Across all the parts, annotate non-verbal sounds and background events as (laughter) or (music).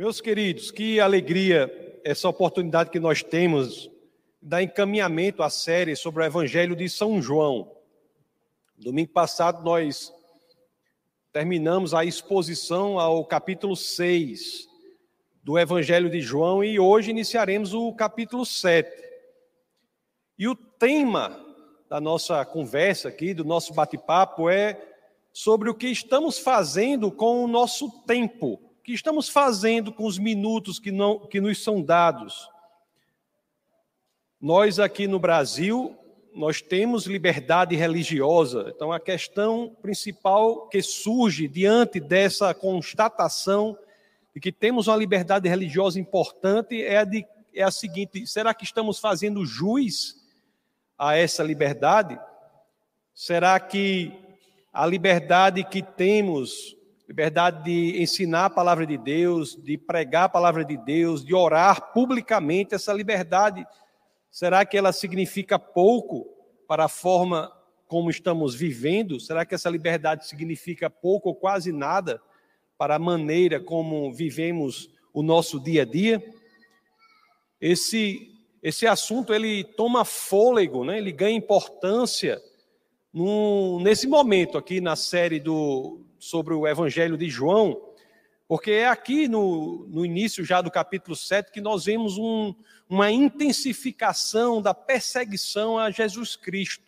Meus queridos, que alegria essa oportunidade que nós temos dar encaminhamento à série sobre o Evangelho de São João. Domingo passado nós terminamos a exposição ao capítulo 6 do Evangelho de João e hoje iniciaremos o capítulo 7. E o tema da nossa conversa aqui, do nosso bate-papo, é sobre o que estamos fazendo com o nosso tempo que estamos fazendo com os minutos que, não, que nos são dados? Nós aqui no Brasil, nós temos liberdade religiosa. Então, a questão principal que surge diante dessa constatação de que temos uma liberdade religiosa importante é a, de, é a seguinte: será que estamos fazendo jus a essa liberdade? Será que a liberdade que temos liberdade de ensinar a palavra de Deus, de pregar a palavra de Deus, de orar publicamente, essa liberdade, será que ela significa pouco para a forma como estamos vivendo? Será que essa liberdade significa pouco ou quase nada para a maneira como vivemos o nosso dia a dia? Esse esse assunto ele toma fôlego, né? Ele ganha importância nesse momento aqui na série do sobre o Evangelho de João, porque é aqui no, no início já do capítulo 7 que nós vemos um, uma intensificação da perseguição a Jesus Cristo.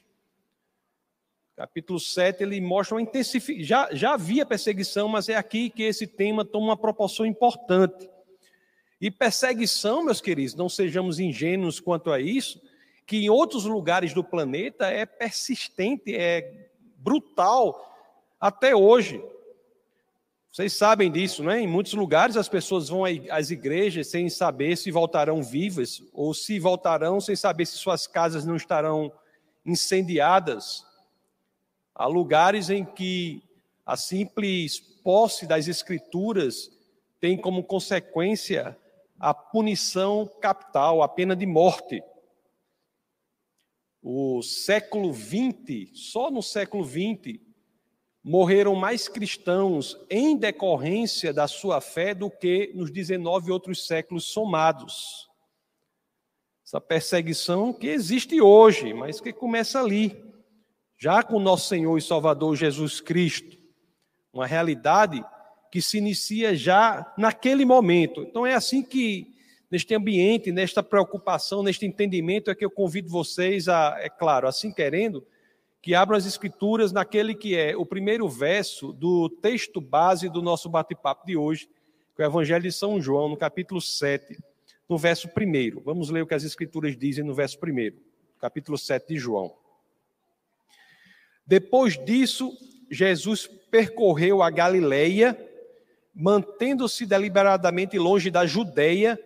Capítulo 7 ele mostra uma intensificação. Já, já havia perseguição, mas é aqui que esse tema toma uma proporção importante. E perseguição, meus queridos, não sejamos ingênuos quanto a isso, que em outros lugares do planeta é persistente, é brutal, até hoje. Vocês sabem disso, né? Em muitos lugares as pessoas vão às igrejas sem saber se voltarão vivas ou se voltarão sem saber se suas casas não estarão incendiadas. Há lugares em que a simples posse das escrituras tem como consequência a punição capital, a pena de morte. O século XX, só no século XX, morreram mais cristãos em decorrência da sua fé do que nos 19 outros séculos somados. Essa perseguição que existe hoje, mas que começa ali, já com nosso Senhor e Salvador Jesus Cristo. Uma realidade que se inicia já naquele momento. Então é assim que, neste ambiente, nesta preocupação, neste entendimento, é que eu convido vocês a, é claro, assim querendo, que abram as Escrituras naquele que é o primeiro verso do texto base do nosso bate-papo de hoje, que é o Evangelho de São João, no capítulo 7, no verso 1. Vamos ler o que as Escrituras dizem no verso 1, capítulo 7 de João. Depois disso, Jesus percorreu a Galileia, mantendo-se deliberadamente longe da Judeia,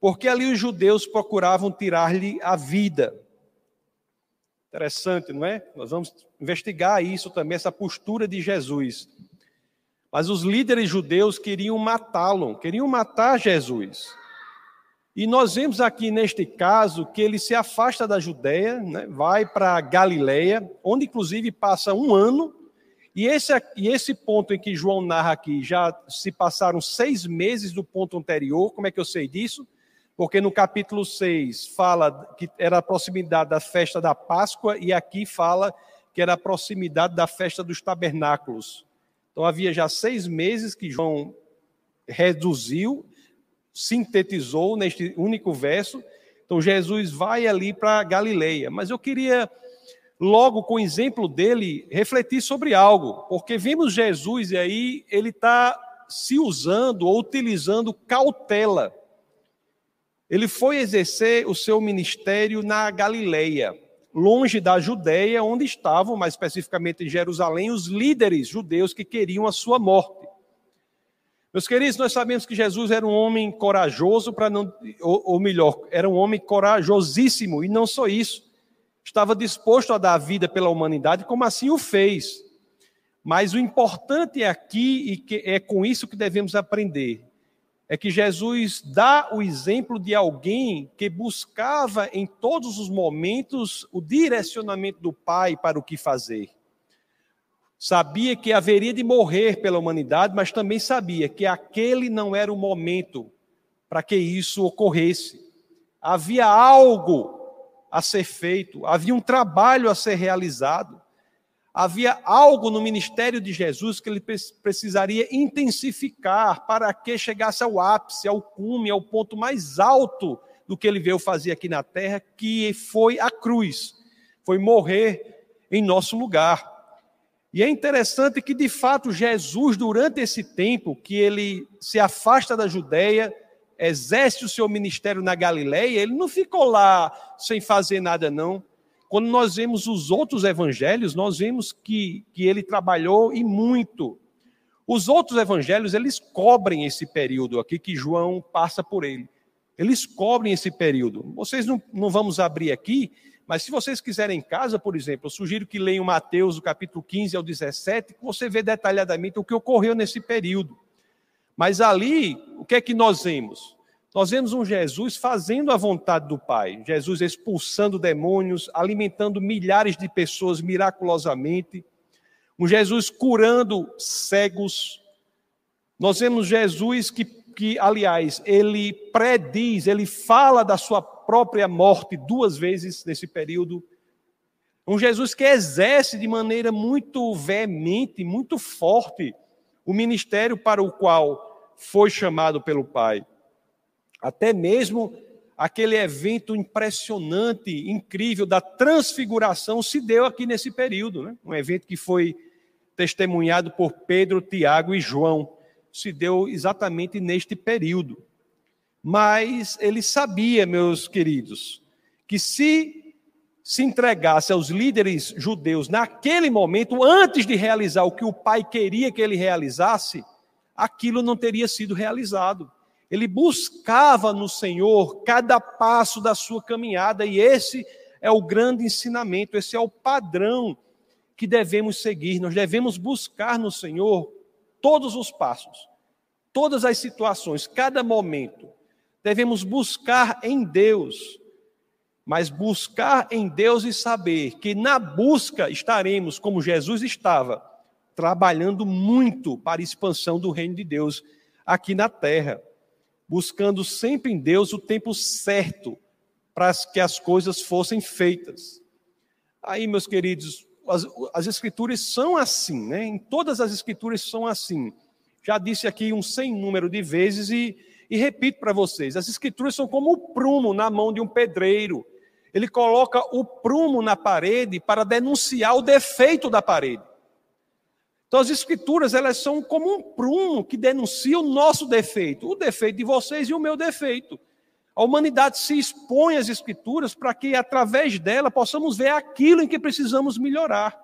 porque ali os judeus procuravam tirar-lhe a vida. Interessante, não é? Nós vamos investigar isso também, essa postura de Jesus. Mas os líderes judeus queriam matá-lo, queriam matar Jesus. E nós vemos aqui neste caso que ele se afasta da Judéia, né, vai para Galileia, onde inclusive passa um ano. E esse, e esse ponto em que João narra aqui já se passaram seis meses do ponto anterior. Como é que eu sei disso? Porque no capítulo 6 fala que era a proximidade da festa da Páscoa e aqui fala que era a proximidade da festa dos tabernáculos. Então havia já seis meses que João reduziu, sintetizou neste único verso. Então Jesus vai ali para Galileia. Mas eu queria, logo com o exemplo dele, refletir sobre algo, porque vimos Jesus e aí ele está se usando ou utilizando cautela ele foi exercer o seu ministério na Galileia, longe da Judéia, onde estavam, mais especificamente em Jerusalém, os líderes judeus que queriam a sua morte. Meus queridos, nós sabemos que Jesus era um homem corajoso para não, ou, ou melhor, era um homem corajosíssimo e não só isso, estava disposto a dar a vida pela humanidade, como assim o fez. Mas o importante é aqui e que é com isso que devemos aprender é que Jesus dá o exemplo de alguém que buscava em todos os momentos o direcionamento do Pai para o que fazer. Sabia que haveria de morrer pela humanidade, mas também sabia que aquele não era o momento para que isso ocorresse. Havia algo a ser feito, havia um trabalho a ser realizado, havia algo no ministério de Jesus que ele precisaria intensificar para que chegasse ao ápice, ao cume, ao ponto mais alto do que ele veio fazer aqui na terra, que foi a cruz, foi morrer em nosso lugar. E é interessante que, de fato, Jesus, durante esse tempo que ele se afasta da Judéia, exerce o seu ministério na Galiléia, ele não ficou lá sem fazer nada, não. Quando nós vemos os outros evangelhos, nós vemos que, que ele trabalhou e muito. Os outros evangelhos, eles cobrem esse período aqui que João passa por ele. Eles cobrem esse período. Vocês não, não vamos abrir aqui, mas se vocês quiserem em casa, por exemplo, eu sugiro que leiam Mateus, o capítulo 15 ao 17, que você vê detalhadamente o que ocorreu nesse período. Mas ali, o que é que nós vemos? Nós vemos um Jesus fazendo a vontade do Pai, Jesus expulsando demônios, alimentando milhares de pessoas miraculosamente, um Jesus curando cegos. Nós vemos Jesus que, que, aliás, ele prediz, ele fala da sua própria morte duas vezes nesse período. Um Jesus que exerce de maneira muito veemente, muito forte, o ministério para o qual foi chamado pelo Pai. Até mesmo aquele evento impressionante, incrível da transfiguração se deu aqui nesse período, né? Um evento que foi testemunhado por Pedro, Tiago e João, se deu exatamente neste período. Mas ele sabia, meus queridos, que se se entregasse aos líderes judeus naquele momento, antes de realizar o que o pai queria que ele realizasse, aquilo não teria sido realizado. Ele buscava no Senhor cada passo da sua caminhada, e esse é o grande ensinamento, esse é o padrão que devemos seguir. Nós devemos buscar no Senhor todos os passos, todas as situações, cada momento. Devemos buscar em Deus, mas buscar em Deus e saber que na busca estaremos como Jesus estava, trabalhando muito para a expansão do reino de Deus aqui na terra, buscando sempre em Deus o tempo certo para que as coisas fossem feitas. Aí, meus queridos, as, as escrituras são assim, né? Em todas as escrituras são assim. Já disse aqui um sem número de vezes e, e repito para vocês: as escrituras são como o prumo na mão de um pedreiro. Ele coloca o prumo na parede para denunciar o defeito da parede. Então as escrituras, elas são como um prumo que denuncia o nosso defeito, o defeito de vocês e o meu defeito. A humanidade se expõe às escrituras para que através dela possamos ver aquilo em que precisamos melhorar.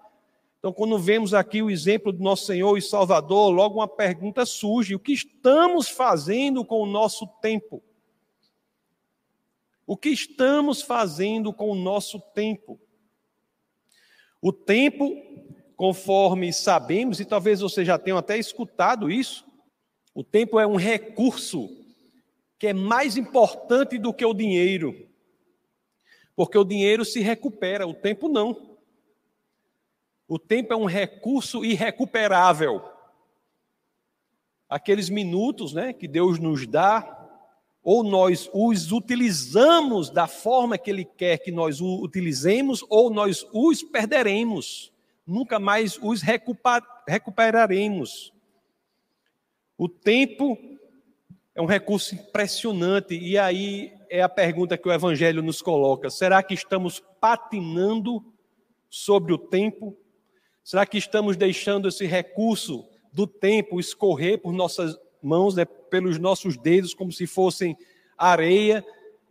Então, quando vemos aqui o exemplo do nosso Senhor e Salvador, logo uma pergunta surge: o que estamos fazendo com o nosso tempo? O que estamos fazendo com o nosso tempo? O tempo conforme sabemos, e talvez você já tenha até escutado isso, o tempo é um recurso que é mais importante do que o dinheiro. Porque o dinheiro se recupera, o tempo não. O tempo é um recurso irrecuperável. Aqueles minutos né, que Deus nos dá, ou nós os utilizamos da forma que Ele quer que nós utilizemos, ou nós os perderemos nunca mais os recuperaremos. O tempo é um recurso impressionante, e aí é a pergunta que o Evangelho nos coloca: será que estamos patinando sobre o tempo? Será que estamos deixando esse recurso do tempo escorrer por nossas mãos, né, pelos nossos dedos, como se fossem areia,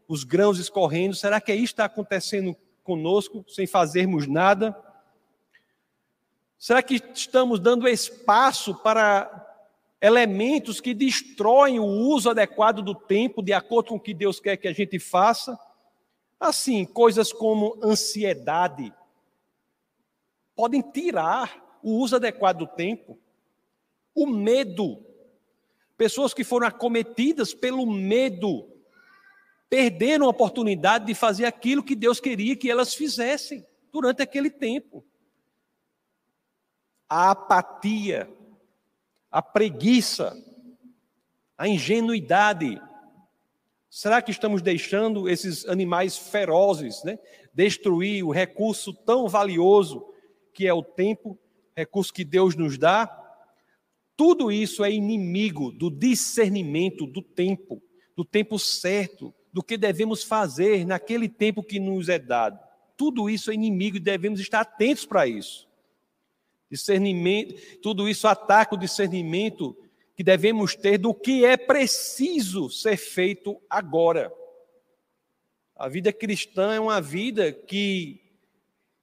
os grãos escorrendo? Será que isso está acontecendo conosco, sem fazermos nada? Será que estamos dando espaço para elementos que destroem o uso adequado do tempo, de acordo com o que Deus quer que a gente faça? Assim, coisas como ansiedade podem tirar o uso adequado do tempo. O medo. Pessoas que foram acometidas pelo medo perderam a oportunidade de fazer aquilo que Deus queria que elas fizessem durante aquele tempo. A apatia, a preguiça, a ingenuidade. Será que estamos deixando esses animais ferozes né, destruir o recurso tão valioso que é o tempo, recurso que Deus nos dá? Tudo isso é inimigo do discernimento do tempo, do tempo certo, do que devemos fazer naquele tempo que nos é dado. Tudo isso é inimigo e devemos estar atentos para isso. Discernimento, tudo isso ataca o discernimento que devemos ter do que é preciso ser feito agora. A vida cristã é uma vida que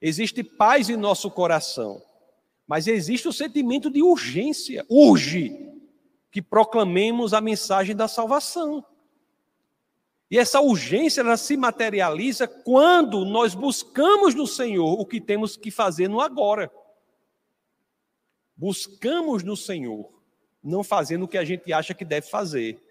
existe paz em nosso coração, mas existe o sentimento de urgência. Urge que proclamemos a mensagem da salvação. E essa urgência ela se materializa quando nós buscamos no Senhor o que temos que fazer no agora. Buscamos no Senhor, não fazendo o que a gente acha que deve fazer.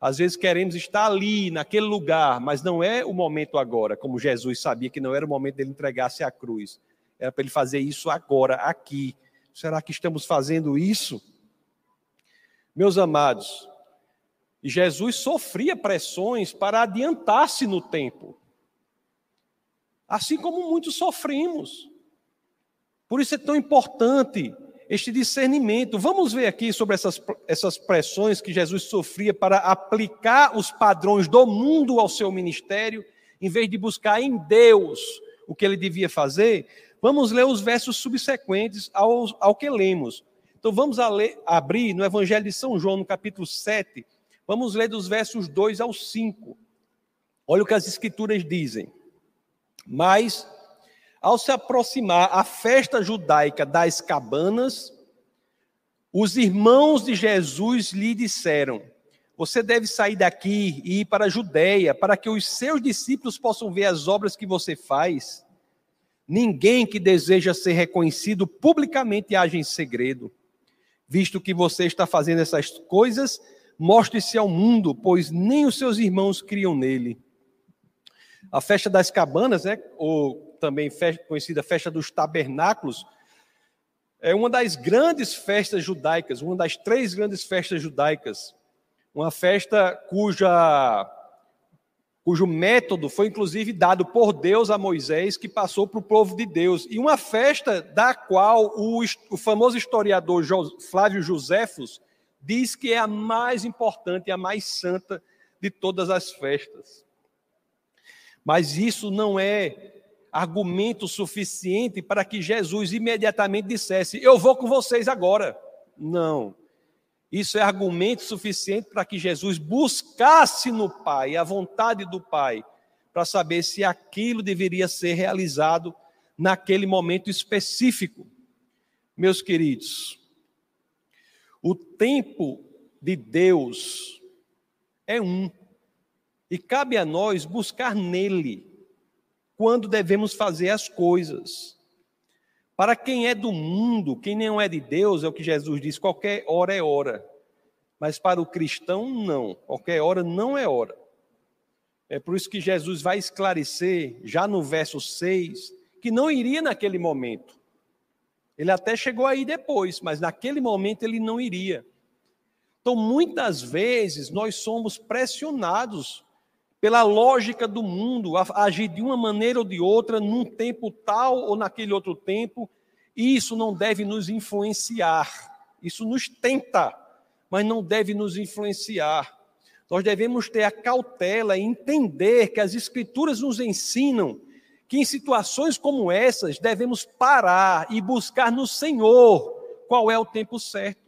Às vezes queremos estar ali, naquele lugar, mas não é o momento agora, como Jesus sabia que não era o momento dele entregar-se à cruz. Era para ele fazer isso agora, aqui. Será que estamos fazendo isso? Meus amados, Jesus sofria pressões para adiantar-se no tempo. Assim como muitos sofremos. Por isso é tão importante este discernimento. Vamos ver aqui sobre essas, essas pressões que Jesus sofria para aplicar os padrões do mundo ao seu ministério, em vez de buscar em Deus o que ele devia fazer. Vamos ler os versos subsequentes ao, ao que lemos. Então vamos ler, abrir no Evangelho de São João, no capítulo 7, Vamos ler dos versos 2 ao 5. Olha o que as escrituras dizem. Mas, ao se aproximar a festa judaica das cabanas, os irmãos de Jesus lhe disseram: Você deve sair daqui e ir para a Judéia, para que os seus discípulos possam ver as obras que você faz. Ninguém que deseja ser reconhecido publicamente age em segredo. Visto que você está fazendo essas coisas, Mostre-se ao mundo, pois nem os seus irmãos criam nele. A festa das cabanas, né, ou também conhecida festa dos tabernáculos, é uma das grandes festas judaicas, uma das três grandes festas judaicas. Uma festa cuja cujo método foi inclusive dado por Deus a Moisés, que passou para o povo de Deus. E uma festa da qual o, o famoso historiador Flávio Joséfos diz que é a mais importante e a mais santa de todas as festas. Mas isso não é argumento suficiente para que Jesus imediatamente dissesse: Eu vou com vocês agora. Não. Isso é argumento suficiente para que Jesus buscasse no Pai a vontade do Pai, para saber se aquilo deveria ser realizado naquele momento específico. Meus queridos, o tempo de Deus é um. E cabe a nós buscar nele quando devemos fazer as coisas. Para quem é do mundo, quem não é de Deus, é o que Jesus diz: qualquer hora é hora. Mas para o cristão, não. Qualquer hora não é hora. É por isso que Jesus vai esclarecer, já no verso 6, que não iria naquele momento. Ele até chegou aí depois, mas naquele momento ele não iria. Então, muitas vezes, nós somos pressionados pela lógica do mundo agir de uma maneira ou de outra, num tempo tal ou naquele outro tempo, e isso não deve nos influenciar. Isso nos tenta, mas não deve nos influenciar. Nós devemos ter a cautela e entender que as Escrituras nos ensinam que em situações como essas devemos parar e buscar no Senhor qual é o tempo certo.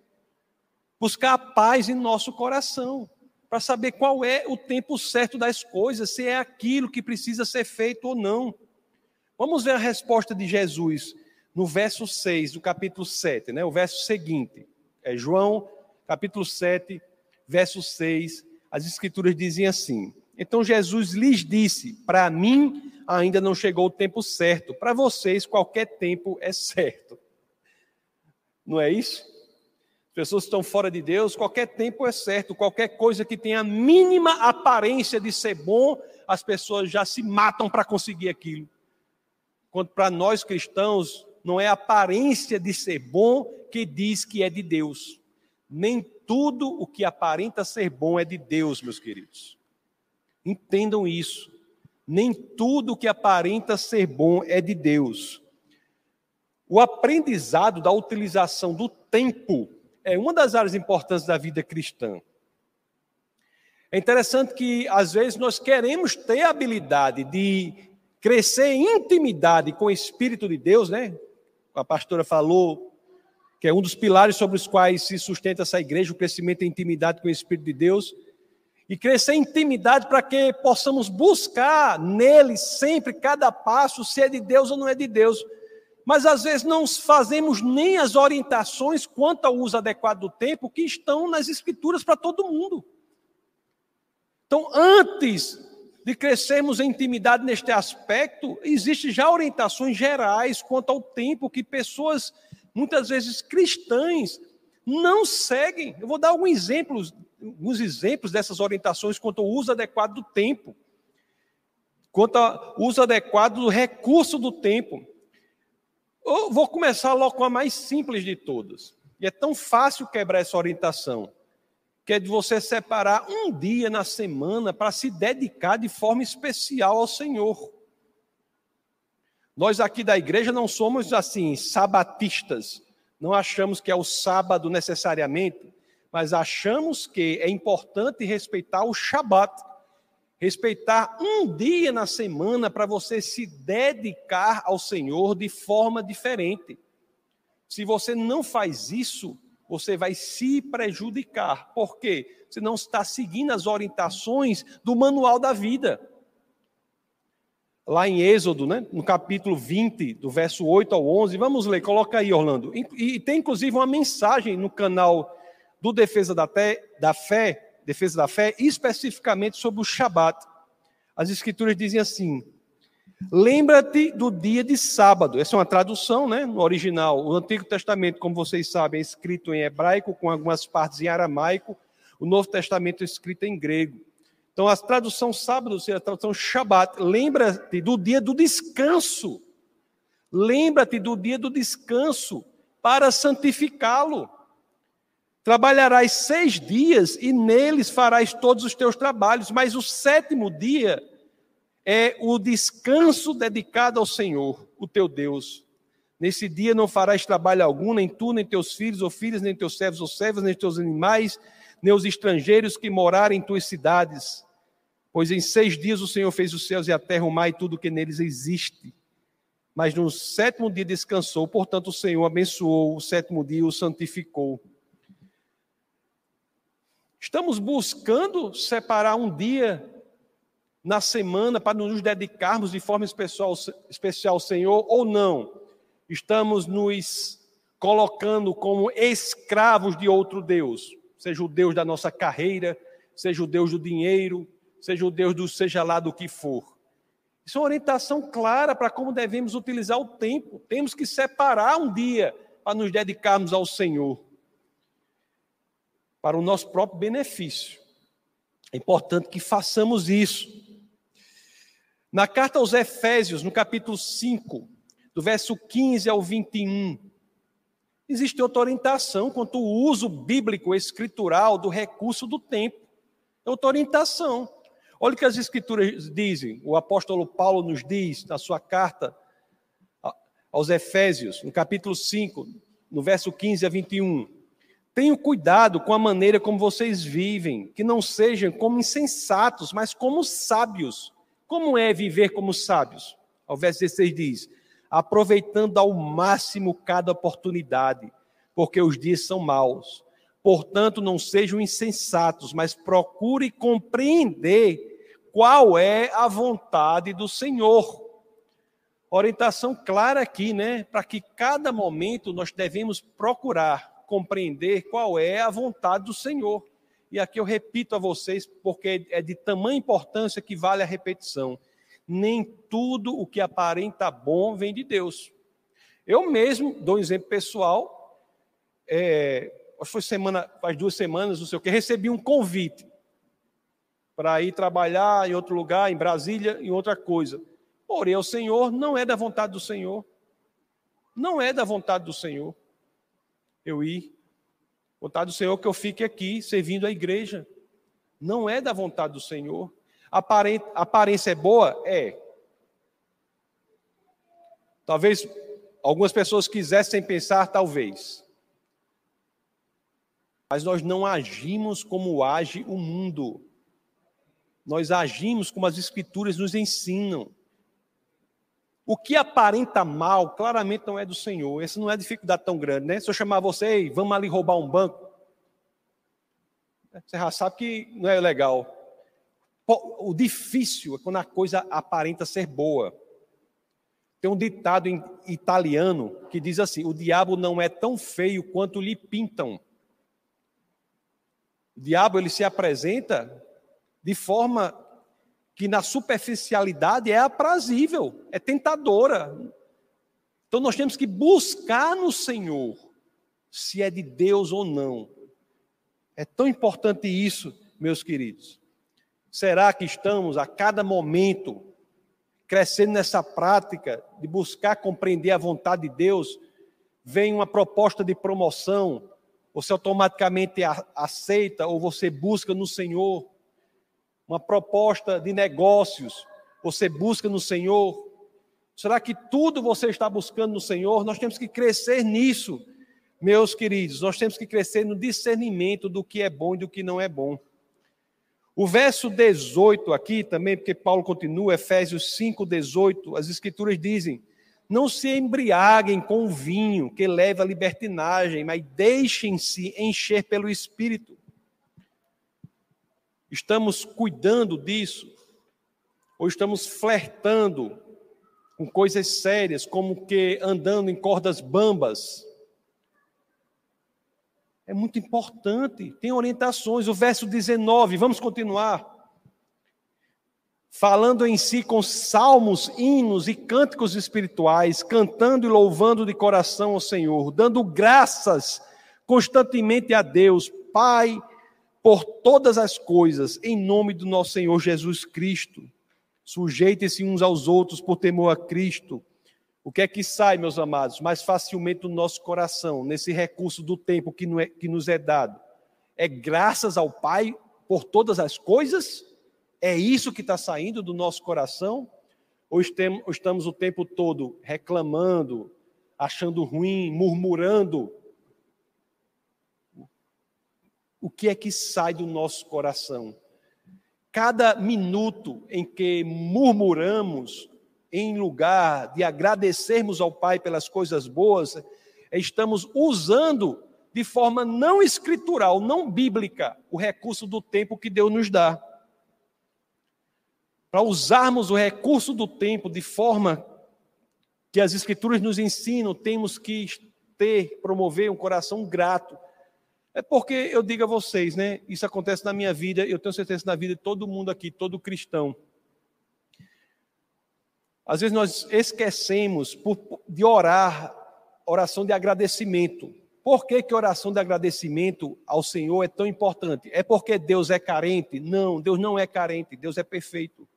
Buscar a paz em nosso coração, para saber qual é o tempo certo das coisas, se é aquilo que precisa ser feito ou não. Vamos ver a resposta de Jesus no verso 6 do capítulo 7, né? o verso seguinte. É João, capítulo 7, verso 6. As escrituras dizem assim: Então Jesus lhes disse: Para mim ainda não chegou o tempo certo. Para vocês, qualquer tempo é certo. Não é isso? Pessoas que estão fora de Deus, qualquer tempo é certo. Qualquer coisa que tenha a mínima aparência de ser bom, as pessoas já se matam para conseguir aquilo. Quando para nós cristãos, não é a aparência de ser bom que diz que é de Deus. Nem tudo o que aparenta ser bom é de Deus, meus queridos. Entendam isso. Nem tudo o que aparenta ser bom é de Deus. O aprendizado da utilização do tempo é uma das áreas importantes da vida cristã. É interessante que, às vezes, nós queremos ter a habilidade de crescer em intimidade com o Espírito de Deus, né? A pastora falou que é um dos pilares sobre os quais se sustenta essa igreja, o crescimento em intimidade com o Espírito de Deus. E crescer em intimidade para que possamos buscar nele sempre, cada passo, se é de Deus ou não é de Deus mas às vezes não fazemos nem as orientações quanto ao uso adequado do tempo que estão nas escrituras para todo mundo. Então, antes de crescermos em intimidade neste aspecto, existem já orientações gerais quanto ao tempo que pessoas, muitas vezes cristãs, não seguem. Eu vou dar alguns exemplos, alguns exemplos dessas orientações quanto ao uso adequado do tempo, quanto ao uso adequado do recurso do tempo. Vou começar logo com a mais simples de todas. E é tão fácil quebrar essa orientação, que é de você separar um dia na semana para se dedicar de forma especial ao Senhor. Nós aqui da igreja não somos assim, sabatistas. Não achamos que é o sábado necessariamente, mas achamos que é importante respeitar o Shabat, respeitar um dia na semana para você se dedicar ao Senhor de forma diferente. Se você não faz isso, você vai se prejudicar. Por quê? Você não está seguindo as orientações do manual da vida. Lá em Êxodo, né, no capítulo 20, do verso 8 ao 11, vamos ler, coloca aí, Orlando. E, tem inclusive uma mensagem no canal do Defesa da, da Fé, defesa da fé, especificamente sobre o Shabat. As escrituras dizem assim: Lembra-te do dia de sábado. Essa é uma tradução, né, no original. O Antigo Testamento, como vocês sabem, é escrito em hebraico, com algumas partes em aramaico. O Novo Testamento é escrito em grego. Então, a tradução sábado seria a tradução Shabat. Lembra-te do dia do descanso. Lembra-te do dia do descanso para santificá-lo. Trabalharás seis dias e neles farás todos os teus trabalhos, mas o sétimo dia é o descanso dedicado ao Senhor, o teu Deus. Nesse dia não farás trabalho algum, nem tu, nem teus filhos ou filhas, nem teus servos ou servas, nem teus animais, nem os estrangeiros que morarem em tuas cidades. Pois em seis dias o Senhor fez os céus e a terra, o mar e tudo que neles existe. Mas no sétimo dia descansou, portanto o Senhor abençoou o sétimo dia e o santificou. Estamos buscando separar um dia na semana para nos dedicarmos de forma especial, especial ao Senhor ou não? Estamos nos colocando como escravos de outro Deus, seja o Deus da nossa carreira, seja o Deus do dinheiro, seja o Deus do seja lá do que for. Isso é uma orientação clara para como devemos utilizar o tempo. Temos que separar um dia para nos dedicarmos ao Senhor para o nosso próprio benefício. É importante que façamos isso. Na carta aos Efésios, no capítulo 5, do verso 15 ao 21, existe outra orientação quanto ao uso bíblico escritural do recurso do tempo. É outra orientação. Olha o que as escrituras dizem. O apóstolo Paulo nos diz na sua carta aos Efésios, no capítulo 5, no verso 15 a 21. Tenham cuidado com a maneira como vocês vivem, que não sejam como insensatos, mas como sábios. Como é viver como sábios? Ao verso 16 diz: aproveitando ao máximo cada oportunidade, porque os dias são maus. Portanto, não sejam insensatos, mas procure compreender qual é a vontade do Senhor. Orientação clara aqui, né? Para que cada momento nós devemos procurar compreender qual é a vontade do Senhor. E aqui eu repito a vocês, porque é de tamanha importância que vale a repetição. Nem tudo o que aparenta bom vem de Deus. Eu mesmo dou um exemplo pessoal. É, foi semana, faz duas semanas, não sei o que, recebi um convite para ir trabalhar em outro lugar, em Brasília, em outra coisa. Porém, o Senhor não é da vontade do Senhor. Não é da vontade do Senhor eu ir. Vontade do Senhor que eu fique aqui servindo a igreja. Não é da vontade do Senhor. A aparência é boa? É. Talvez algumas pessoas quisessem pensar, talvez. Mas nós não agimos como age o mundo. Nós agimos como as Escrituras nos ensinam. O que aparenta mal, claramente não é do Senhor. Essa não é dificuldade tão grande, né? Se eu chamar você, vamos ali roubar um banco. Você já sabe que não é legal. O difícil é quando a coisa aparenta ser boa. Tem um ditado italiano que diz assim: o diabo não é tão feio quanto lhe pintam. O diabo ele se apresenta de forma que na superficialidade é aprazível, é tentadora. Então nós temos que buscar no Senhor se é de Deus ou não. É tão importante isso, meus queridos. Será que estamos a cada momento crescendo nessa prática de buscar compreender a vontade de Deus? Vem uma proposta de promoção, você automaticamente aceita ou você busca no Senhor uma proposta de negócios, você busca no Senhor. Será que tudo você está buscando no Senhor? Nós temos que crescer nisso. Meus queridos, nós temos que crescer no discernimento do que é bom e do que não é bom. O verso 18 aqui também, porque Paulo continua, Efésios 5, 18, as escrituras dizem: Não se embriaguem com o vinho que leva à libertinagem, mas deixem-se encher pelo Espírito. Estamos cuidando disso? Ou estamos flertando com coisas sérias, como que andando em cordas bambas? É muito importante, tem orientações. O verso 19, vamos continuar. Falando em si com salmos, hinos e cânticos espirituais, cantando e louvando de coração ao Senhor, dando graças constantemente a Deus, Pai, por todas as coisas, em nome do nosso Senhor Jesus Cristo. Sujeitem-se uns aos outros por temor a Cristo. O que é que sai, meus amados, mais facilmente do nosso coração, nesse recurso do tempo que, é, que nos é dado? É graças ao Pai por todas as coisas? É isso que está saindo do nosso coração? Ou estamos o tempo todo reclamando, achando ruim, murmurando? O que é que sai do nosso coração? Cada minuto em que murmuramos, em lugar de agradecermos ao Pai pelas coisas boas, estamos usando de forma não escritural, não bíblica, o recurso do tempo que Deus nos dá. Para usarmos o recurso do tempo de forma que as Escrituras nos ensinam, temos que ter, promover um coração grato. É porque eu digo a vocês, né? Isso acontece na minha vida, eu tenho certeza na vida de todo mundo aqui, todo cristão. Às vezes nós esquecemos de orar oração de agradecimento. Por que, que oração de agradecimento ao Senhor é tão importante? É porque Deus é carente? Não, Deus não é carente, Deus é perfeito.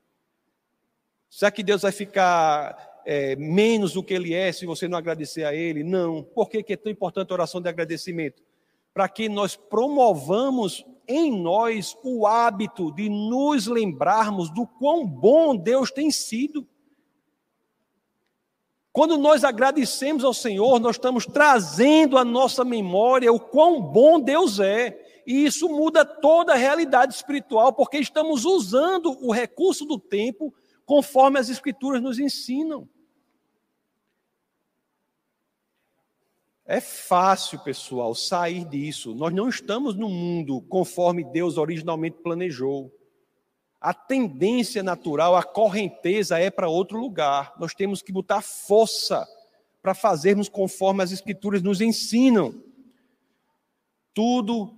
Será que Deus vai ficar é, menos do que Ele é se você não agradecer a Ele? Não. Por que, que é tão importante a oração de agradecimento? Para que nós promovamos em nós o hábito de nos lembrarmos do quão bom Deus tem sido. Quando nós agradecemos ao Senhor, nós estamos trazendo à nossa memória o quão bom Deus é. E isso muda toda a realidade espiritual, porque estamos usando o recurso do tempo conforme as Escrituras nos ensinam. É fácil, pessoal, sair disso. Nós não estamos no mundo conforme Deus originalmente planejou a tendência natural, a correnteza é para outro lugar. Nós temos que botar força para fazermos conforme as Escrituras nos ensinam. Tudo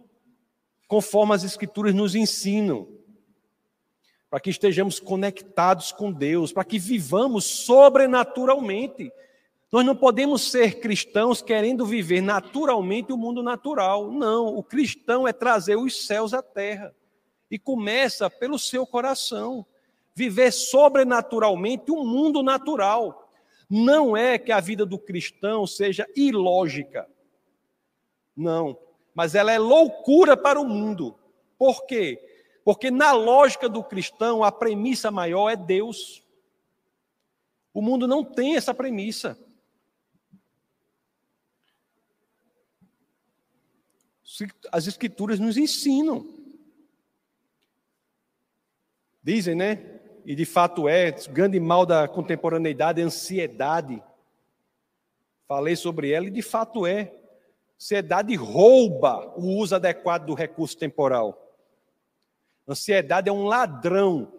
conforme as Escrituras nos ensinam. Para que estejamos conectados com Deus, para que vivamos sobrenaturalmente. Nós não podemos ser cristãos querendo viver naturalmente o mundo natural. Não, o cristão é trazer os céus à terra. E começa pelo seu coração. Viver sobrenaturalmente o mundo natural. Não é que a vida do cristão seja ilógica. Não. Mas ela é loucura para o mundo. Por quê? Porque na lógica do cristão, a premissa maior é Deus. O mundo não tem essa premissa. As escrituras nos ensinam. Dizem, né? E de fato é, o grande mal da contemporaneidade é a ansiedade. Falei sobre ela e de fato é. Ansiedade rouba o uso adequado do recurso temporal. Ansiedade é um ladrão,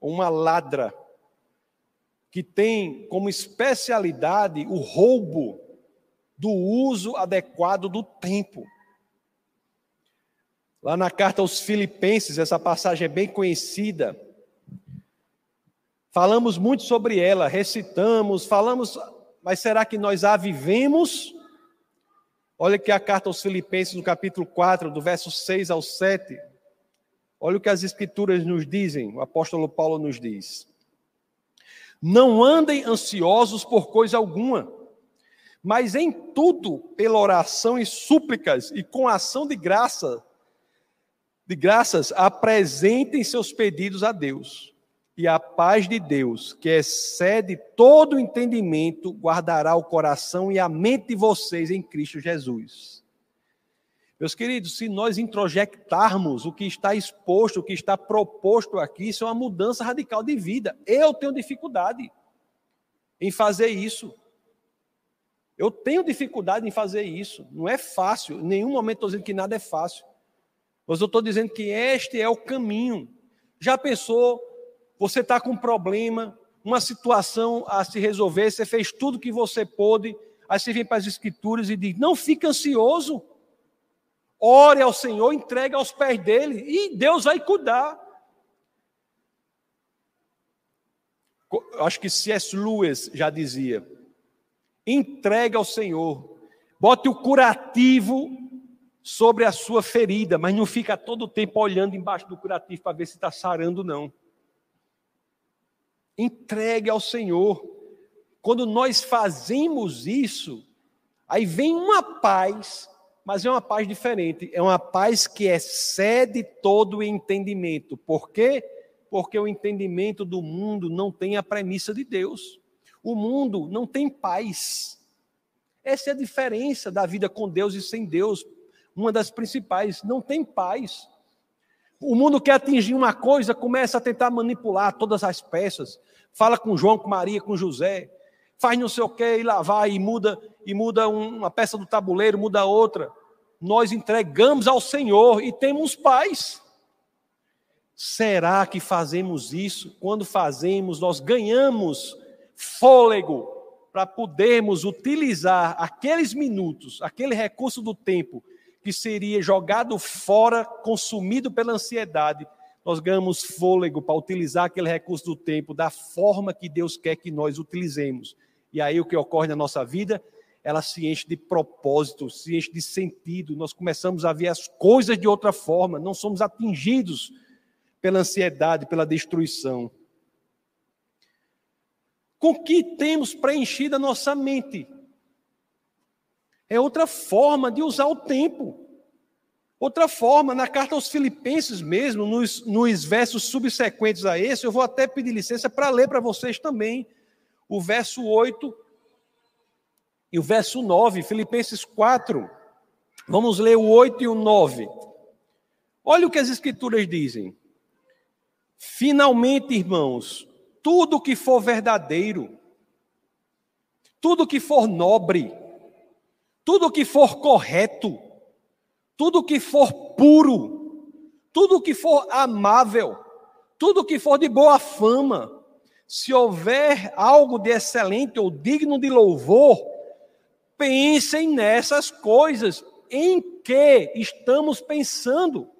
uma ladra, que tem como especialidade o roubo do uso adequado do tempo. Lá na carta aos Filipenses, essa passagem é bem conhecida. Falamos muito sobre ela, recitamos, falamos, mas será que nós a vivemos? Olha que a carta aos Filipenses, no capítulo 4, do verso 6 ao 7. Olha o que as Escrituras nos dizem, o apóstolo Paulo nos diz. Não andem ansiosos por coisa alguma, mas em tudo, pela oração e súplicas e com ação de graça, de graças, apresentem seus pedidos a Deus e a paz de Deus, que excede todo entendimento, guardará o coração e a mente de vocês em Cristo Jesus. Meus queridos, se nós introjectarmos o que está exposto, o que está proposto aqui, isso é uma mudança radical de vida. Eu tenho dificuldade em fazer isso. Eu tenho dificuldade em fazer isso. Não é fácil. Em nenhum momento estou dizendo que nada é fácil. Mas eu estou dizendo que este é o caminho. Já pensou você está com um problema, uma situação a se resolver, você fez tudo que você pôde, aí você vem para as escrituras e diz: não fique ansioso, ore ao Senhor, entregue aos pés dele, e Deus vai cuidar. Acho que C.S. Lewis já dizia: entregue ao Senhor, bote o curativo sobre a sua ferida, mas não fica todo o tempo olhando embaixo do curativo para ver se está sarando, não. Entregue ao Senhor. Quando nós fazemos isso, aí vem uma paz, mas é uma paz diferente. É uma paz que excede todo o entendimento. Por quê? Porque o entendimento do mundo não tem a premissa de Deus. O mundo não tem paz. Essa é a diferença da vida com Deus e sem Deus. Uma das principais, não tem paz. O mundo quer atingir uma coisa, começa a tentar manipular todas as peças. Fala com João, com Maria, com José. Faz não sei o que e lá vai e muda e muda uma peça do tabuleiro, muda outra. Nós entregamos ao Senhor e temos paz. Será que fazemos isso? Quando fazemos, nós ganhamos fôlego para podermos utilizar aqueles minutos, aquele recurso do tempo que seria jogado fora, consumido pela ansiedade, nós ganhamos fôlego para utilizar aquele recurso do tempo da forma que Deus quer que nós utilizemos. E aí o que ocorre na nossa vida, ela se enche de propósito, se enche de sentido, nós começamos a ver as coisas de outra forma, não somos atingidos pela ansiedade, pela destruição. Com que temos preenchido a nossa mente? É outra forma de usar o tempo. Outra forma, na carta aos Filipenses mesmo, nos, nos versos subsequentes a esse, eu vou até pedir licença para ler para vocês também o verso 8 e o verso 9, Filipenses 4. Vamos ler o 8 e o 9. Olha o que as Escrituras dizem. Finalmente, irmãos, tudo que for verdadeiro, tudo que for nobre, tudo que for correto, tudo que for puro, tudo que for amável, tudo que for de boa fama, se houver algo de excelente ou digno de louvor, pensem nessas coisas. Em que estamos pensando?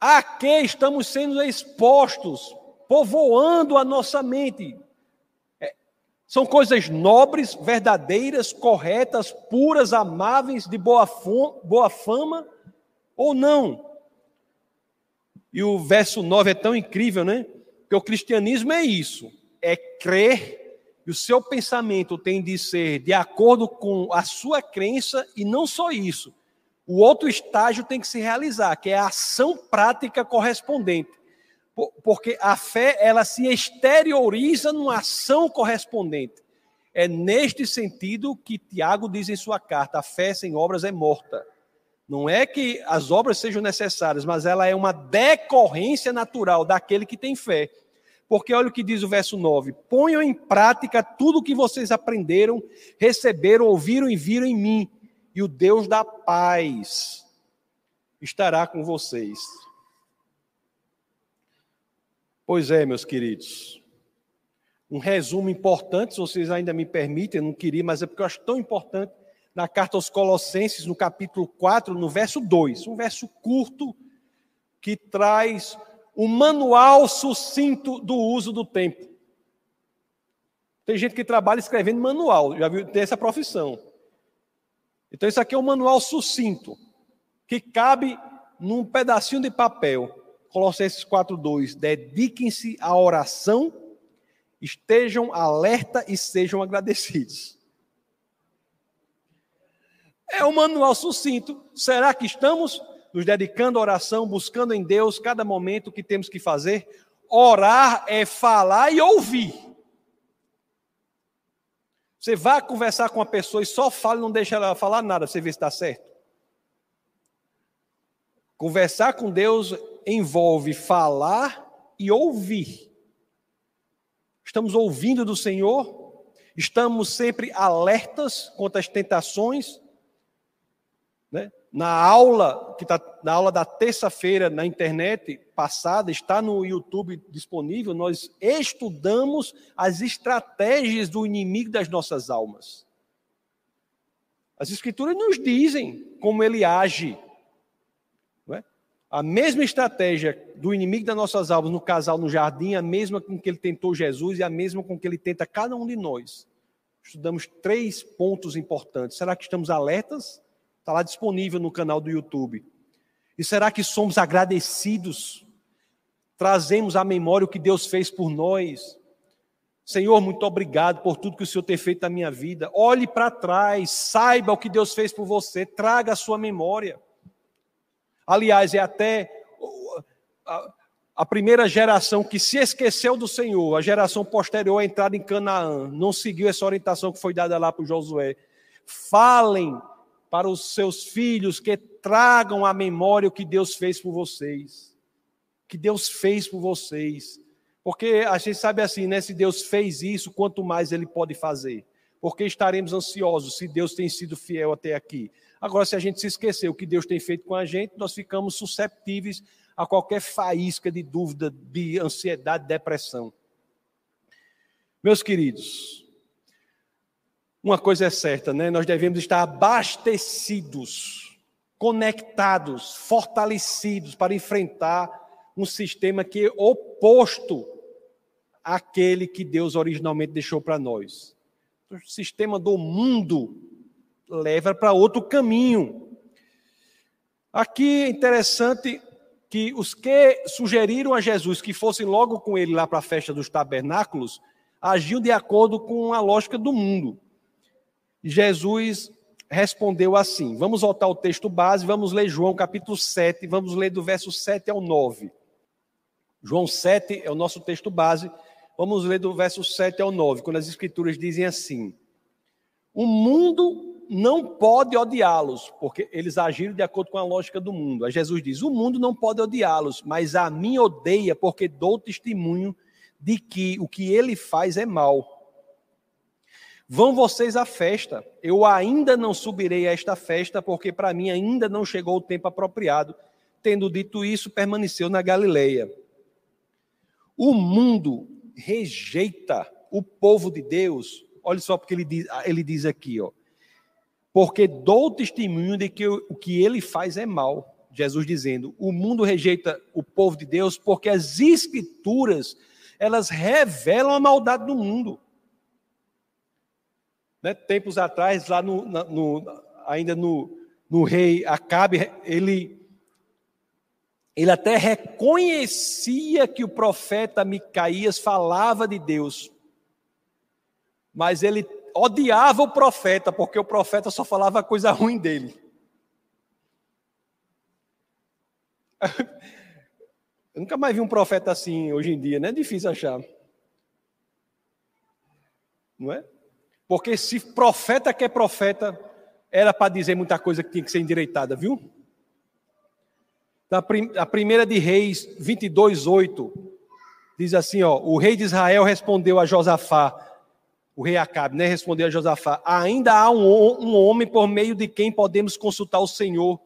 A que estamos sendo expostos, povoando a nossa mente? São coisas nobres, verdadeiras, corretas, puras, amáveis, de boa, boa fama ou não? E o verso 9 é tão incrível, né? Porque o cristianismo é isso: é crer e o seu pensamento tem de ser de acordo com a sua crença e não só isso. O outro estágio tem que se realizar, que é a ação prática correspondente. Porque a fé, ela se exterioriza numa ação correspondente. É neste sentido que Tiago diz em sua carta: a fé sem obras é morta. Não é que as obras sejam necessárias, mas ela é uma decorrência natural daquele que tem fé. Porque olha o que diz o verso 9: ponham em prática tudo o que vocês aprenderam, receberam, ouviram e viram em mim, e o Deus da paz estará com vocês. Pois é, meus queridos. Um resumo importante, se vocês ainda me permitem, eu não queria, mas é porque eu acho tão importante, na carta aos Colossenses, no capítulo 4, no verso 2, um verso curto que traz o manual sucinto do uso do tempo. Tem gente que trabalha escrevendo manual, já viu, tem essa profissão. Então, isso aqui é um manual sucinto, que cabe num pedacinho de papel. Colossenses 4,2: Dediquem-se à oração, estejam alerta e sejam agradecidos. É um manual sucinto. Será que estamos nos dedicando à oração, buscando em Deus cada momento que temos que fazer. Orar é falar e ouvir. Você vai conversar com uma pessoa e só fala e não deixa ela falar nada, você vê se está certo. Conversar com Deus envolve falar e ouvir. Estamos ouvindo do Senhor, estamos sempre alertas contra as tentações, né? Na aula que tá, na aula da terça-feira na internet passada está no YouTube disponível. Nós estudamos as estratégias do inimigo das nossas almas. As escrituras nos dizem como ele age. A mesma estratégia do inimigo das nossas almas no casal no jardim, a mesma com que ele tentou Jesus e a mesma com que ele tenta cada um de nós. Estudamos três pontos importantes. Será que estamos alertas? Está lá disponível no canal do YouTube. E será que somos agradecidos? Trazemos à memória o que Deus fez por nós? Senhor, muito obrigado por tudo que o Senhor tem feito na minha vida. Olhe para trás, saiba o que Deus fez por você, traga a sua memória. Aliás, é até a primeira geração que se esqueceu do Senhor, a geração posterior à entrada em Canaã, não seguiu essa orientação que foi dada lá para Josué. Falem para os seus filhos que tragam à memória o que Deus fez por vocês. Que Deus fez por vocês. Porque a gente sabe assim, né? Se Deus fez isso, quanto mais Ele pode fazer. Porque estaremos ansiosos se Deus tem sido fiel até aqui. Agora, se a gente se esquecer o que Deus tem feito com a gente, nós ficamos susceptíveis a qualquer faísca de dúvida, de ansiedade, depressão. Meus queridos, uma coisa é certa, né? Nós devemos estar abastecidos, conectados, fortalecidos para enfrentar um sistema que é oposto àquele que Deus originalmente deixou para nós. O sistema do mundo leva para outro caminho. Aqui é interessante que os que sugeriram a Jesus que fossem logo com ele lá para a festa dos tabernáculos agiam de acordo com a lógica do mundo. Jesus respondeu assim. Vamos voltar ao texto base, vamos ler João capítulo 7, vamos ler do verso 7 ao 9. João 7 é o nosso texto base, vamos ler do verso 7 ao 9, quando as escrituras dizem assim: O mundo não pode odiá-los, porque eles agiram de acordo com a lógica do mundo. Aí Jesus diz: O mundo não pode odiá-los, mas a mim odeia, porque dou testemunho de que o que ele faz é mal. Vão vocês à festa. Eu ainda não subirei a esta festa, porque para mim ainda não chegou o tempo apropriado. Tendo dito isso, permaneceu na Galileia. O mundo rejeita o povo de Deus. Olha só porque ele diz, ele diz aqui, ó. Porque dou testemunho de que o que ele faz é mal. Jesus dizendo: "O mundo rejeita o povo de Deus porque as escrituras elas revelam a maldade do mundo. Né? Tempos atrás, lá no, no, ainda no, no rei Acabe, ele, ele até reconhecia que o profeta Micaías falava de Deus. Mas ele odiava o profeta, porque o profeta só falava coisa ruim dele. (laughs) Eu nunca mais vi um profeta assim hoje em dia, né? É difícil achar. Não é? Porque se profeta que é profeta, era para dizer muita coisa que tinha que ser endireitada, viu? A primeira de Reis 22, 8, diz assim: ó, o rei de Israel respondeu a Josafá, o rei Acabe, né? Respondeu a Josafá: ainda há um, um homem por meio de quem podemos consultar o Senhor,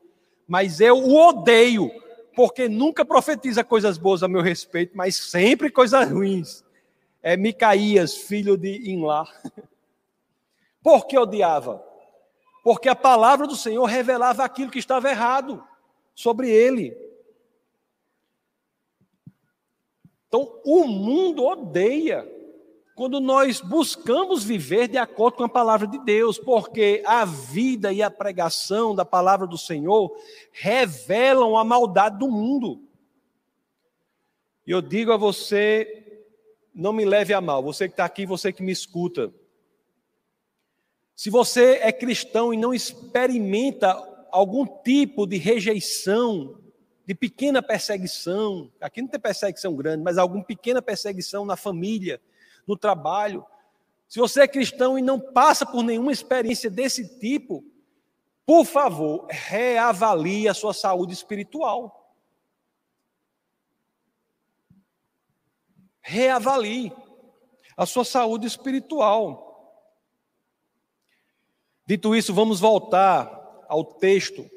mas eu o odeio, porque nunca profetiza coisas boas a meu respeito, mas sempre coisas ruins. É Micaías, filho de Inlá. (laughs) Por que odiava? Porque a palavra do Senhor revelava aquilo que estava errado sobre ele. Então, o mundo odeia quando nós buscamos viver de acordo com a palavra de Deus, porque a vida e a pregação da palavra do Senhor revelam a maldade do mundo. E eu digo a você, não me leve a mal, você que está aqui, você que me escuta, se você é cristão e não experimenta algum tipo de rejeição, de pequena perseguição, aqui não tem perseguição grande, mas alguma pequena perseguição na família, no trabalho. Se você é cristão e não passa por nenhuma experiência desse tipo, por favor, reavalie a sua saúde espiritual. Reavalie a sua saúde espiritual. Dito isso, vamos voltar ao texto,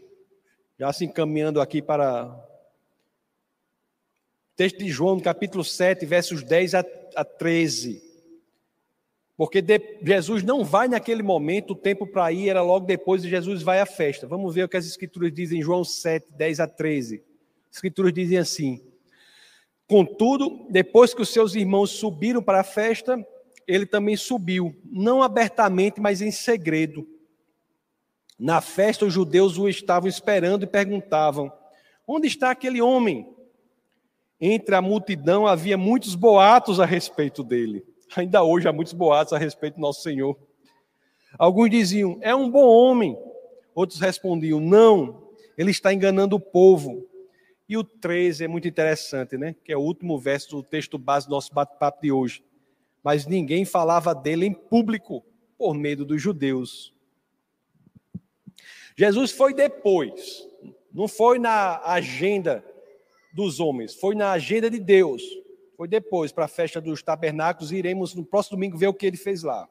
já se encaminhando aqui para texto de João, capítulo 7, versos 10 a 13. Porque de, Jesus não vai naquele momento, o tempo para ir era logo depois de Jesus vai à festa. Vamos ver o que as escrituras dizem em João 7, 10 a 13. As escrituras dizem assim: Contudo, depois que os seus irmãos subiram para a festa, ele também subiu, não abertamente, mas em segredo. Na festa, os judeus o estavam esperando e perguntavam: Onde está aquele homem? Entre a multidão havia muitos boatos a respeito dele. Ainda hoje há muitos boatos a respeito do nosso Senhor. Alguns diziam: É um bom homem. Outros respondiam: Não, ele está enganando o povo. E o 13 é muito interessante, né? Que é o último verso do texto base do nosso bate-papo de hoje. Mas ninguém falava dele em público, por medo dos judeus. Jesus foi depois, não foi na agenda dos homens, foi na agenda de Deus. Foi depois, para a festa dos tabernáculos, iremos no próximo domingo ver o que ele fez lá.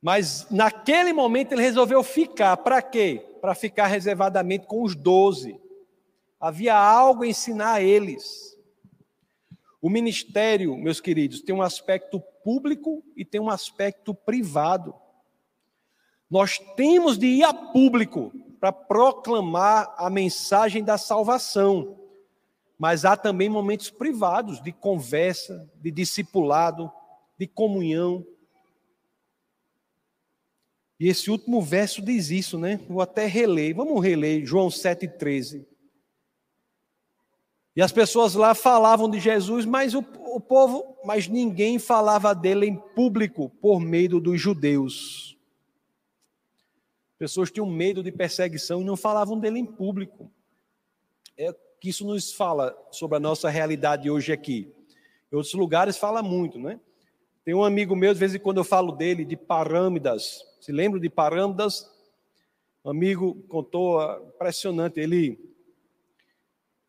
Mas naquele momento ele resolveu ficar. Para quê? Para ficar reservadamente com os doze. Havia algo a ensinar a eles. O ministério, meus queridos, tem um aspecto público e tem um aspecto privado. Nós temos de ir a público para proclamar a mensagem da salvação. Mas há também momentos privados de conversa, de discipulado, de comunhão. E esse último verso diz isso, né? Vou até reler. Vamos reler João 7,13. E as pessoas lá falavam de Jesus, mas o, o povo, mas ninguém falava dele em público por medo dos judeus. Pessoas tinham medo de perseguição e não falavam dele em público. É que isso nos fala sobre a nossa realidade hoje aqui. Em outros lugares fala muito, né? Tem um amigo meu, de vez em quando eu falo dele, de Parâmidas. Se lembra de Parâmidas? Um amigo contou, impressionante. Ele,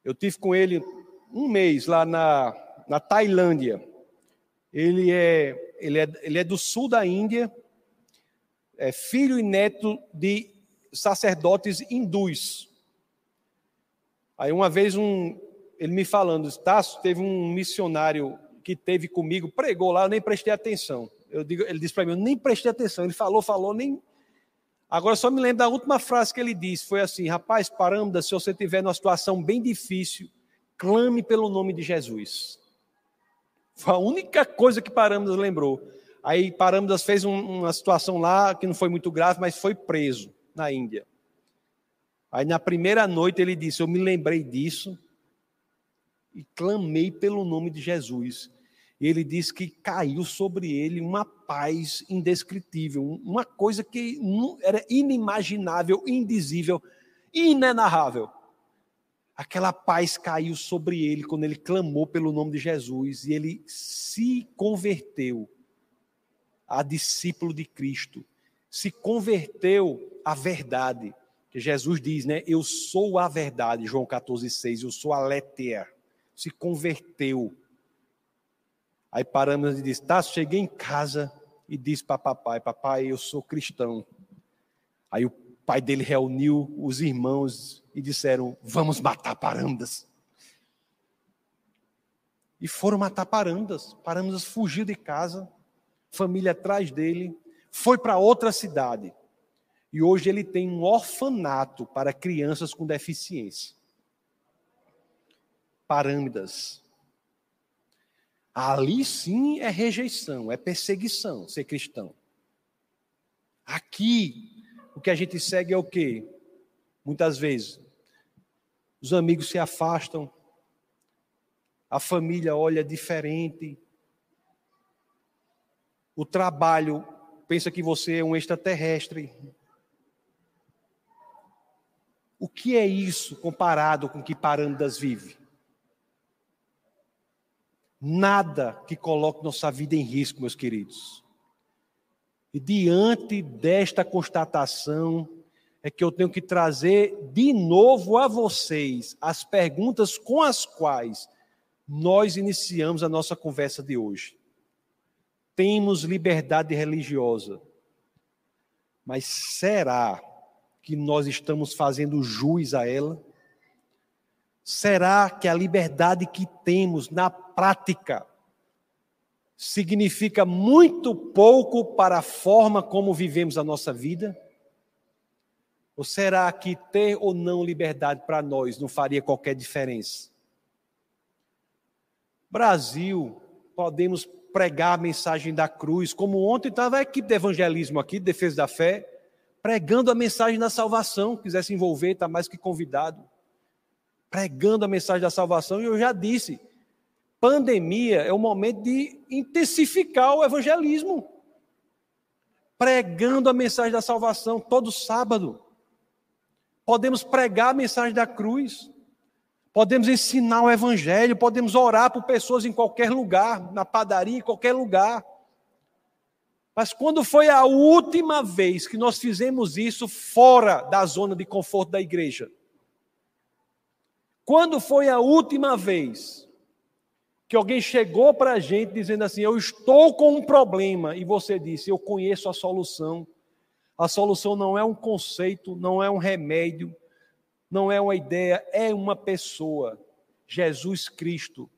eu tive com ele um mês lá na, na Tailândia. Ele é, ele, é, ele é do sul da Índia, é, filho e neto de sacerdotes hindus. Aí uma vez um, ele me falando, Tasso, teve um missionário que teve comigo, pregou lá, eu nem prestei atenção. Eu digo, ele disse para mim, eu nem prestei atenção. Ele falou, falou, nem. Agora só me lembro da última frase que ele disse, foi assim, rapaz, Parâmida, se você tiver numa situação bem difícil, clame pelo nome de Jesus. Foi a única coisa que Parâmida lembrou. Aí Parâmidas fez um, uma situação lá que não foi muito grave, mas foi preso na Índia. Aí na primeira noite ele disse: Eu me lembrei disso e clamei pelo nome de Jesus. E ele diz que caiu sobre ele uma paz indescritível, uma coisa que era inimaginável, indizível, inenarrável. Aquela paz caiu sobre ele quando ele clamou pelo nome de Jesus e ele se converteu a discípulo de Cristo, se converteu à verdade. Que Jesus diz, né? Eu sou a verdade, João 14,6, eu sou a leter. Se converteu Aí e disse: Tá, cheguei em casa e disse para papai: Papai, eu sou cristão. Aí o pai dele reuniu os irmãos e disseram: Vamos matar Parandas. E foram matar Parandas. Parandas fugiu de casa, família atrás dele, foi para outra cidade. E hoje ele tem um orfanato para crianças com deficiência. Parandas. Ali sim é rejeição, é perseguição ser cristão. Aqui, o que a gente segue é o quê? Muitas vezes, os amigos se afastam, a família olha diferente, o trabalho pensa que você é um extraterrestre. O que é isso comparado com o que Parandas vive? Nada que coloque nossa vida em risco, meus queridos. E diante desta constatação, é que eu tenho que trazer de novo a vocês as perguntas com as quais nós iniciamos a nossa conversa de hoje. Temos liberdade religiosa, mas será que nós estamos fazendo jus a ela? Será que a liberdade que temos na prática significa muito pouco para a forma como vivemos a nossa vida? Ou será que ter ou não liberdade para nós não faria qualquer diferença? Brasil, podemos pregar a mensagem da cruz, como ontem estava a equipe de evangelismo aqui, de defesa da fé, pregando a mensagem da salvação, quiser se envolver, está mais que convidado pregando a mensagem da salvação, e eu já disse: pandemia é o momento de intensificar o evangelismo. Pregando a mensagem da salvação todo sábado. Podemos pregar a mensagem da cruz. Podemos ensinar o evangelho, podemos orar por pessoas em qualquer lugar, na padaria, em qualquer lugar. Mas quando foi a última vez que nós fizemos isso fora da zona de conforto da igreja? Quando foi a última vez que alguém chegou para a gente dizendo assim: Eu estou com um problema, e você disse: Eu conheço a solução. A solução não é um conceito, não é um remédio, não é uma ideia, é uma pessoa. Jesus Cristo,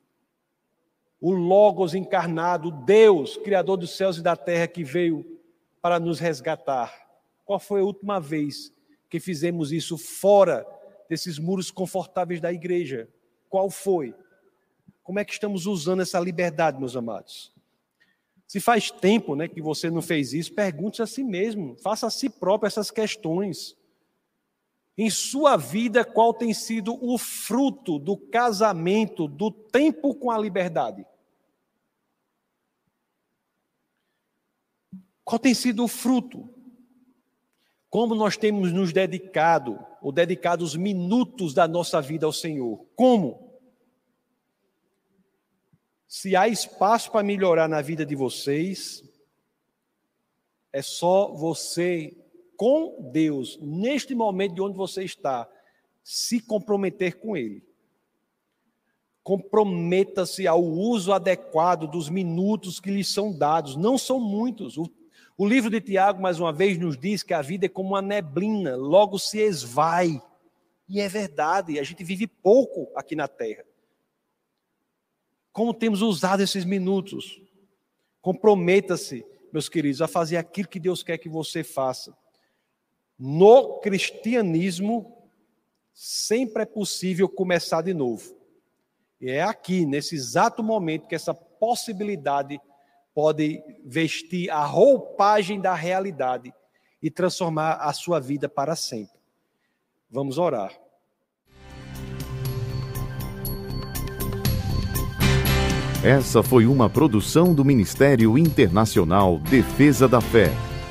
o Logos encarnado, Deus, Criador dos céus e da terra, que veio para nos resgatar. Qual foi a última vez que fizemos isso fora desses muros confortáveis da igreja. Qual foi? Como é que estamos usando essa liberdade, meus amados? Se faz tempo né, que você não fez isso, pergunte a si mesmo, faça a si próprio essas questões. Em sua vida, qual tem sido o fruto do casamento, do tempo com a liberdade? Qual tem sido o fruto? Como nós temos nos dedicado, ou dedicado os minutos da nossa vida ao Senhor? Como? Se há espaço para melhorar na vida de vocês, é só você, com Deus, neste momento de onde você está, se comprometer com Ele. Comprometa-se ao uso adequado dos minutos que lhes são dados. Não são muitos. O o livro de Tiago, mais uma vez, nos diz que a vida é como uma neblina, logo se esvai. E é verdade, a gente vive pouco aqui na terra. Como temos usado esses minutos? Comprometa-se, meus queridos, a fazer aquilo que Deus quer que você faça. No cristianismo, sempre é possível começar de novo. E é aqui, nesse exato momento, que essa possibilidade pode vestir a roupagem da realidade e transformar a sua vida para sempre. Vamos orar. Essa foi uma produção do Ministério Internacional Defesa da Fé,